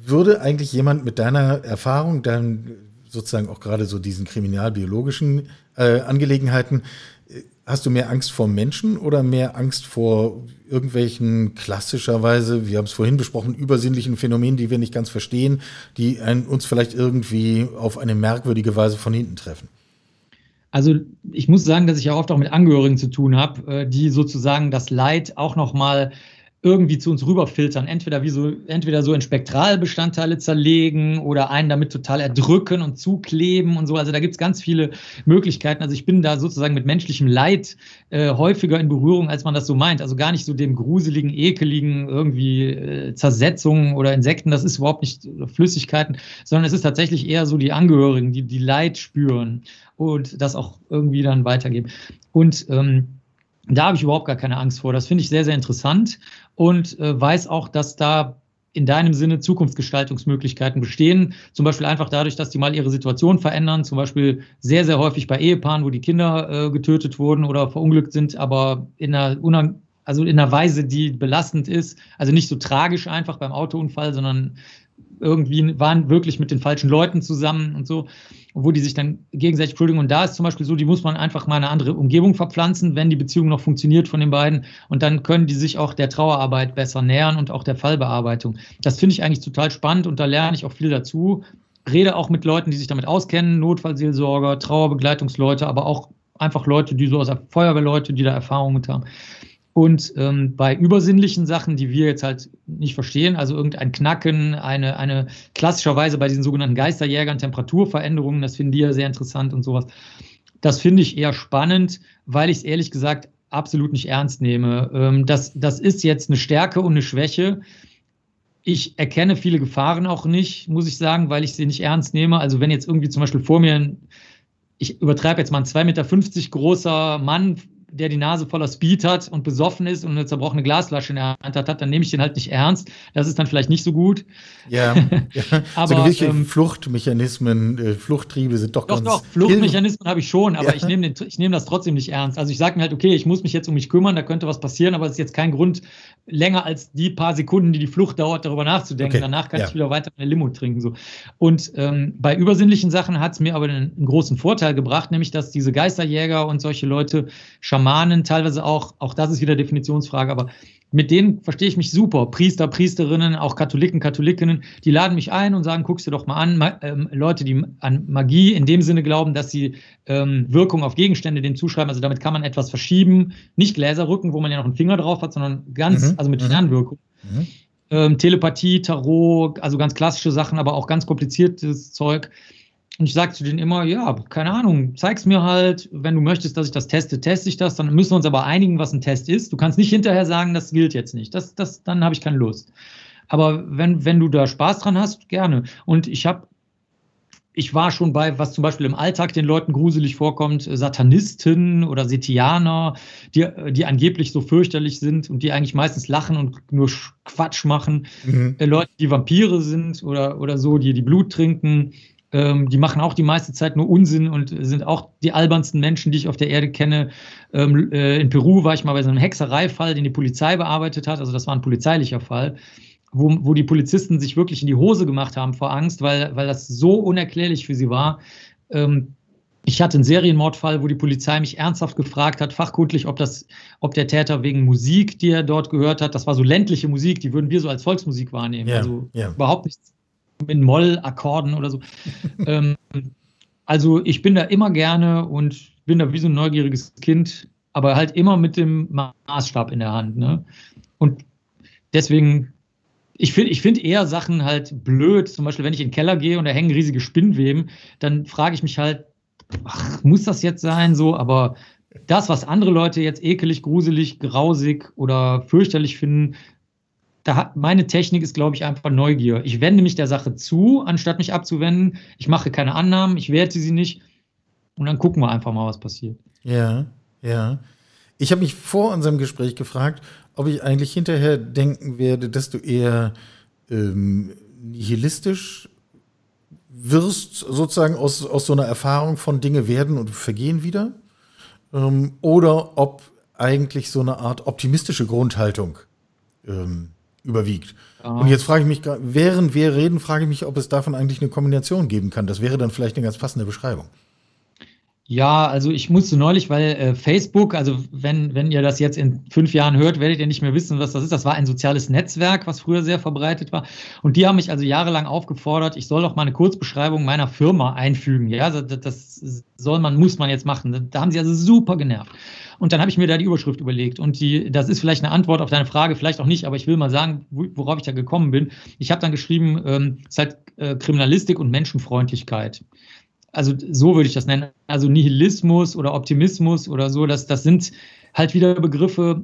würde eigentlich jemand mit deiner Erfahrung, dann sozusagen auch gerade so diesen kriminalbiologischen äh, Angelegenheiten, äh, hast du mehr Angst vor Menschen oder mehr Angst vor irgendwelchen klassischerweise, wir haben es vorhin besprochen, übersinnlichen Phänomenen, die wir nicht ganz verstehen, die ein, uns vielleicht irgendwie auf eine merkwürdige Weise von hinten treffen? Also ich muss sagen, dass ich ja oft auch mit Angehörigen zu tun habe, äh, die sozusagen das Leid auch noch mal irgendwie zu uns rüberfiltern. Entweder wie so, entweder so in Spektralbestandteile zerlegen oder einen damit total erdrücken und zukleben und so. Also da gibt es ganz viele Möglichkeiten. Also ich bin da sozusagen mit menschlichem Leid äh, häufiger in Berührung, als man das so meint. Also gar nicht so dem gruseligen, ekeligen irgendwie äh, Zersetzungen oder Insekten. Das ist überhaupt nicht Flüssigkeiten, sondern es ist tatsächlich eher so die Angehörigen, die die Leid spüren und das auch irgendwie dann weitergeben. Und ähm, da habe ich überhaupt gar keine Angst vor. Das finde ich sehr, sehr interessant und äh, weiß auch, dass da in deinem Sinne Zukunftsgestaltungsmöglichkeiten bestehen. Zum Beispiel einfach dadurch, dass die mal ihre Situation verändern. Zum Beispiel sehr, sehr häufig bei Ehepaaren, wo die Kinder äh, getötet wurden oder verunglückt sind, aber in einer, also in einer Weise, die belastend ist. Also nicht so tragisch einfach beim Autounfall, sondern irgendwie waren wirklich mit den falschen Leuten zusammen und so, wo die sich dann gegenseitig entschuldigen. Und da ist zum Beispiel so, die muss man einfach mal eine andere Umgebung verpflanzen, wenn die Beziehung noch funktioniert von den beiden. Und dann können die sich auch der Trauerarbeit besser nähern und auch der Fallbearbeitung. Das finde ich eigentlich total spannend und da lerne ich auch viel dazu. Rede auch mit Leuten, die sich damit auskennen, Notfallseelsorger, Trauerbegleitungsleute, aber auch einfach Leute, die so aus Feuerwehrleute, die da Erfahrungen mit haben. Und ähm, bei übersinnlichen Sachen, die wir jetzt halt nicht verstehen, also irgendein Knacken, eine, eine klassischerweise bei diesen sogenannten Geisterjägern Temperaturveränderungen, das finden die ja sehr interessant und sowas. Das finde ich eher spannend, weil ich es ehrlich gesagt absolut nicht ernst nehme. Ähm, das, das ist jetzt eine Stärke und eine Schwäche. Ich erkenne viele Gefahren auch nicht, muss ich sagen, weil ich sie nicht ernst nehme. Also wenn jetzt irgendwie zum Beispiel vor mir ein ich übertreibe jetzt mal, ein 2,50 Meter großer Mann der die Nase voller Speed hat und besoffen ist und eine zerbrochene Glasflasche in der Hand hat, dann nehme ich den halt nicht ernst. Das ist dann vielleicht nicht so gut. Ja, ja. aber so gewisse ähm, Fluchtmechanismen, äh, Fluchttriebe sind doch, doch ganz. Doch, Fluchtmechanismen habe ich schon, aber ja. ich nehme nehm das trotzdem nicht ernst. Also ich sage mir halt, okay, ich muss mich jetzt um mich kümmern, da könnte was passieren, aber es ist jetzt kein Grund, länger als die paar Sekunden, die die Flucht dauert, darüber nachzudenken. Okay. Danach kann ja. ich wieder weiter eine Limo trinken. So. Und ähm, bei übersinnlichen Sachen hat es mir aber einen, einen, großen Vorteil gebracht, nämlich dass diese Geisterjäger und solche Leute, Schamanen teilweise auch, auch das ist wieder Definitionsfrage, aber mit denen verstehe ich mich super. Priester, Priesterinnen, auch Katholiken, Katholikinnen, die laden mich ein und sagen, guckst dir doch mal an. Ma ähm, Leute, die an Magie in dem Sinne glauben, dass sie ähm, Wirkung auf Gegenstände dem zuschreiben. Also damit kann man etwas verschieben. Nicht Gläserrücken, wo man ja noch einen Finger drauf hat, sondern ganz, mhm. also mit mhm. Fernwirkung. Mhm. Ähm, Telepathie, Tarot, also ganz klassische Sachen, aber auch ganz kompliziertes Zeug. Und ich sage zu denen immer, ja, keine Ahnung, zeig's mir halt, wenn du möchtest, dass ich das teste, teste ich das, dann müssen wir uns aber einigen, was ein Test ist. Du kannst nicht hinterher sagen, das gilt jetzt nicht. Das, das, dann habe ich keine Lust. Aber wenn, wenn du da Spaß dran hast, gerne. Und ich habe, ich war schon bei, was zum Beispiel im Alltag den Leuten gruselig vorkommt, Satanisten oder Setianer, die, die angeblich so fürchterlich sind und die eigentlich meistens lachen und nur Quatsch machen. Mhm. Äh, Leute, die Vampire sind oder, oder so, die die Blut trinken ähm, die machen auch die meiste Zeit nur Unsinn und sind auch die albernsten Menschen, die ich auf der Erde kenne. Ähm, äh, in Peru war ich mal bei so einem Hexereifall, den die Polizei bearbeitet hat. Also das war ein polizeilicher Fall. Wo, wo die Polizisten sich wirklich in die Hose gemacht haben vor Angst, weil, weil das so unerklärlich für sie war. Ähm, ich hatte einen Serienmordfall, wo die Polizei mich ernsthaft gefragt hat, fachkundlich, ob, das, ob der Täter wegen Musik, die er dort gehört hat, das war so ländliche Musik, die würden wir so als Volksmusik wahrnehmen. Yeah, also yeah. überhaupt nichts mit Moll-Akkorden oder so. ähm, also ich bin da immer gerne und bin da wie so ein neugieriges Kind, aber halt immer mit dem Maßstab in der Hand. Ne? Und deswegen, ich finde ich find eher Sachen halt blöd. Zum Beispiel, wenn ich in den Keller gehe und da hängen riesige Spinnweben, dann frage ich mich halt, ach, muss das jetzt sein so? Aber das, was andere Leute jetzt ekelig, gruselig, grausig oder fürchterlich finden, da hat, meine Technik ist, glaube ich, einfach Neugier. Ich wende mich der Sache zu, anstatt mich abzuwenden. Ich mache keine Annahmen, ich werte sie nicht. Und dann gucken wir einfach mal, was passiert. Ja, ja. Ich habe mich vor unserem Gespräch gefragt, ob ich eigentlich hinterher denken werde, dass du eher ähm, nihilistisch wirst, sozusagen aus, aus so einer Erfahrung von Dinge werden und vergehen wieder. Ähm, oder ob eigentlich so eine Art optimistische Grundhaltung ähm, überwiegt. Ah. Und jetzt frage ich mich, während wir reden, frage ich mich, ob es davon eigentlich eine Kombination geben kann. Das wäre dann vielleicht eine ganz passende Beschreibung. Ja, also ich musste neulich, weil äh, Facebook, also wenn, wenn ihr das jetzt in fünf Jahren hört, werdet ihr nicht mehr wissen, was das ist. Das war ein soziales Netzwerk, was früher sehr verbreitet war. Und die haben mich also jahrelang aufgefordert, ich soll doch mal eine Kurzbeschreibung meiner Firma einfügen. Ja, das, das soll man, muss man jetzt machen. Da haben sie also super genervt. Und dann habe ich mir da die Überschrift überlegt. Und die, das ist vielleicht eine Antwort auf deine Frage, vielleicht auch nicht, aber ich will mal sagen, worauf ich da gekommen bin. Ich habe dann geschrieben, ähm, es ist halt äh, Kriminalistik und Menschenfreundlichkeit also so würde ich das nennen, also Nihilismus oder Optimismus oder so, das, das sind halt wieder Begriffe,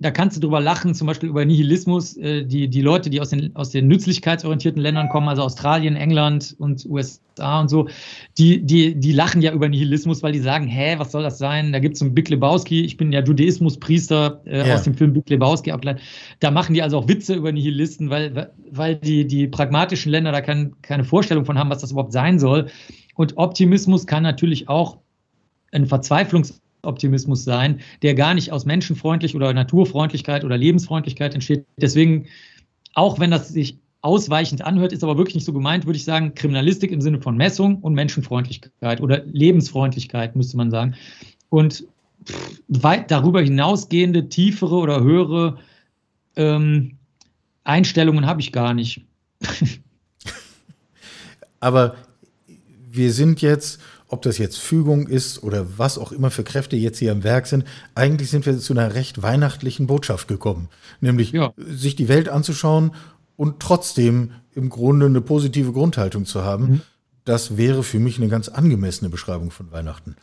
da kannst du drüber lachen, zum Beispiel über Nihilismus. Äh, die, die Leute, die aus den, aus den nützlichkeitsorientierten Ländern kommen, also Australien, England und USA und so, die, die, die lachen ja über Nihilismus, weil die sagen, hä, was soll das sein? Da gibt es so einen Big Lebowski, ich bin ja Judaismuspriester äh, ja. aus dem Film Big Lebowski abgeleitet. Da machen die also auch Witze über Nihilisten, weil, weil die, die pragmatischen Länder da kein, keine Vorstellung von haben, was das überhaupt sein soll. Und Optimismus kann natürlich auch ein Verzweiflungsoptimismus sein, der gar nicht aus Menschenfreundlich oder Naturfreundlichkeit oder Lebensfreundlichkeit entsteht. Deswegen, auch wenn das sich ausweichend anhört, ist aber wirklich nicht so gemeint, würde ich sagen, Kriminalistik im Sinne von Messung und Menschenfreundlichkeit oder Lebensfreundlichkeit, müsste man sagen. Und weit darüber hinausgehende, tiefere oder höhere ähm, Einstellungen habe ich gar nicht. aber wir sind jetzt, ob das jetzt Fügung ist oder was auch immer für Kräfte jetzt hier am Werk sind, eigentlich sind wir zu einer recht weihnachtlichen Botschaft gekommen. Nämlich ja. sich die Welt anzuschauen und trotzdem im Grunde eine positive Grundhaltung zu haben. Mhm. Das wäre für mich eine ganz angemessene Beschreibung von Weihnachten.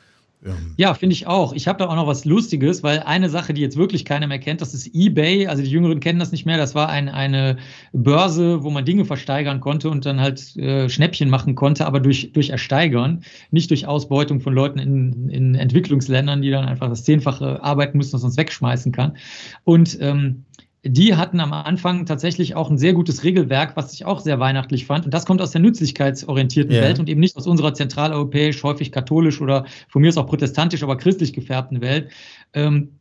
Ähm. Ja, finde ich auch. Ich habe da auch noch was Lustiges, weil eine Sache, die jetzt wirklich keiner mehr kennt, das ist eBay. Also die Jüngeren kennen das nicht mehr. Das war ein, eine Börse, wo man Dinge versteigern konnte und dann halt äh, Schnäppchen machen konnte, aber durch, durch Ersteigern, nicht durch Ausbeutung von Leuten in, in Entwicklungsländern, die dann einfach das Zehnfache arbeiten müssen, man sonst wegschmeißen kann. Und ähm, die hatten am Anfang tatsächlich auch ein sehr gutes Regelwerk, was ich auch sehr weihnachtlich fand. Und das kommt aus der nützlichkeitsorientierten ja. Welt und eben nicht aus unserer zentraleuropäisch, häufig katholisch oder von mir aus auch protestantisch, aber christlich gefärbten Welt. Ähm,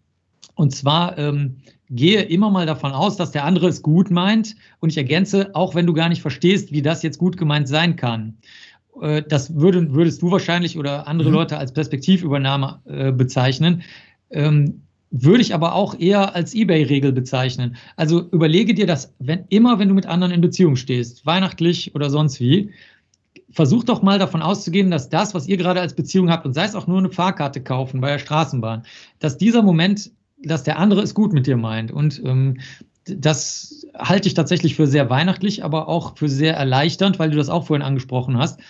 und zwar ähm, gehe immer mal davon aus, dass der andere es gut meint. Und ich ergänze, auch wenn du gar nicht verstehst, wie das jetzt gut gemeint sein kann. Äh, das würde, würdest du wahrscheinlich oder andere mhm. Leute als Perspektivübernahme äh, bezeichnen. Ähm, würde ich aber auch eher als eBay-Regel bezeichnen. Also überlege dir das, wenn immer, wenn du mit anderen in Beziehung stehst, weihnachtlich oder sonst wie, versuch doch mal davon auszugehen, dass das, was ihr gerade als Beziehung habt, und sei es auch nur eine Fahrkarte kaufen bei der Straßenbahn, dass dieser Moment, dass der andere es gut mit dir meint. Und ähm, das halte ich tatsächlich für sehr weihnachtlich, aber auch für sehr erleichternd, weil du das auch vorhin angesprochen hast.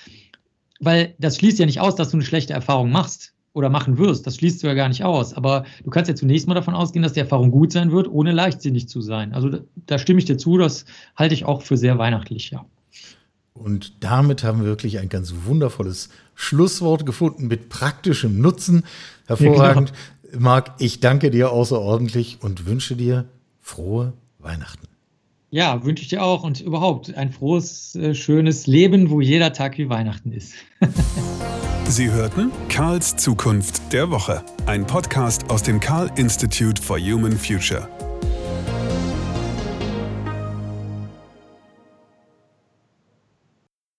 Weil das schließt ja nicht aus, dass du eine schlechte Erfahrung machst oder machen wirst. Das schließt du ja gar nicht aus. Aber du kannst ja zunächst mal davon ausgehen, dass die Erfahrung gut sein wird, ohne leichtsinnig zu sein. Also da, da stimme ich dir zu, das halte ich auch für sehr weihnachtlich, ja. Und damit haben wir wirklich ein ganz wundervolles Schlusswort gefunden mit praktischem Nutzen. Hervorragend. Ja, Marc, ich danke dir außerordentlich und wünsche dir frohe Weihnachten. Ja, wünsche ich dir auch und überhaupt ein frohes, äh, schönes Leben, wo jeder Tag wie Weihnachten ist. Sie hörten Karls Zukunft der Woche, ein Podcast aus dem Karl Institute for Human Future.